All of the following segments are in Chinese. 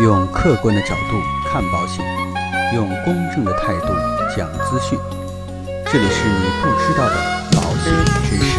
用客观的角度看保险，用公正的态度讲资讯。这里是你不知道的保险知识。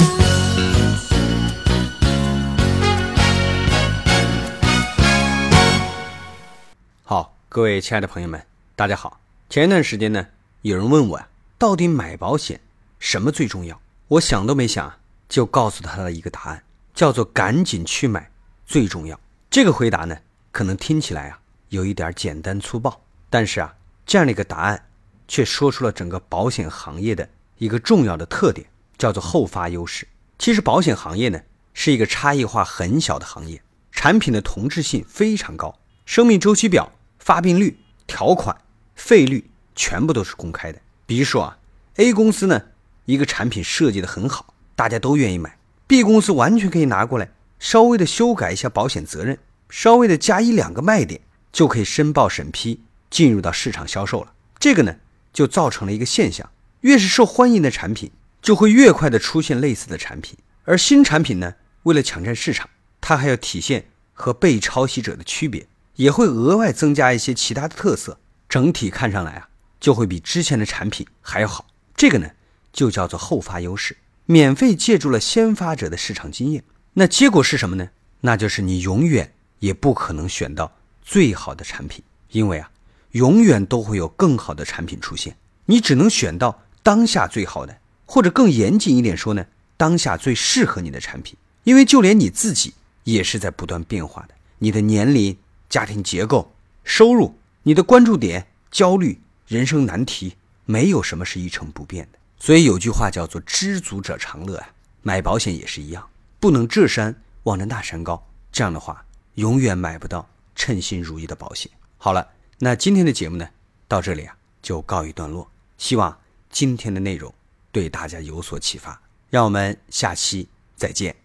好，各位亲爱的朋友们，大家好。前一段时间呢，有人问我呀、到底买保险什么最重要？我想都没想，就告诉他了一个答案，叫做赶紧去买最重要。这个回答呢，可能听起来啊有一点简单粗暴，但是啊，这样的一个答案，却说出了整个保险行业的一个重要的特点，叫做后发优势。其实保险行业呢，是一个差异化很小的行业，产品的同质性非常高，生命周期表、发病率、条款、费率全部都是公开的。比如说啊，A 公司呢，一个产品设计的很好，大家都愿意买；B 公司完全可以拿过来，稍微的修改一下保险责任，稍微的加一两个卖点，就可以申报审批，进入到市场销售了。这个呢，就造成了一个现象：越是受欢迎的产品，就会越快的出现类似的产品。而新产品呢，为了抢占市场，它还要体现和被抄袭者的区别，也会额外增加一些其他的特色。整体看上来啊，就会比之前的产品还要好。这个呢，就叫做后发优势，免费借助了先发者的市场经验。那结果是什么呢？那就是你永远也不可能选到最好的产品，因为啊，永远都会有更好的产品出现，你只能选到当下最好的，或者更严谨一点说呢，当下最适合你的产品。因为就连你自己也是在不断变化的，你的年龄、家庭结构、收入、你的关注点、焦虑、人生难题，没有什么是一成不变的。所以有句话叫做“知足者常乐”啊，买保险也是一样，不能这山望着那山高，这样的话永远买不到称心如意的保险。好了，那今天的节目呢，到这里啊就告一段落。希望今天的内容对大家有所启发，让我们下期再见。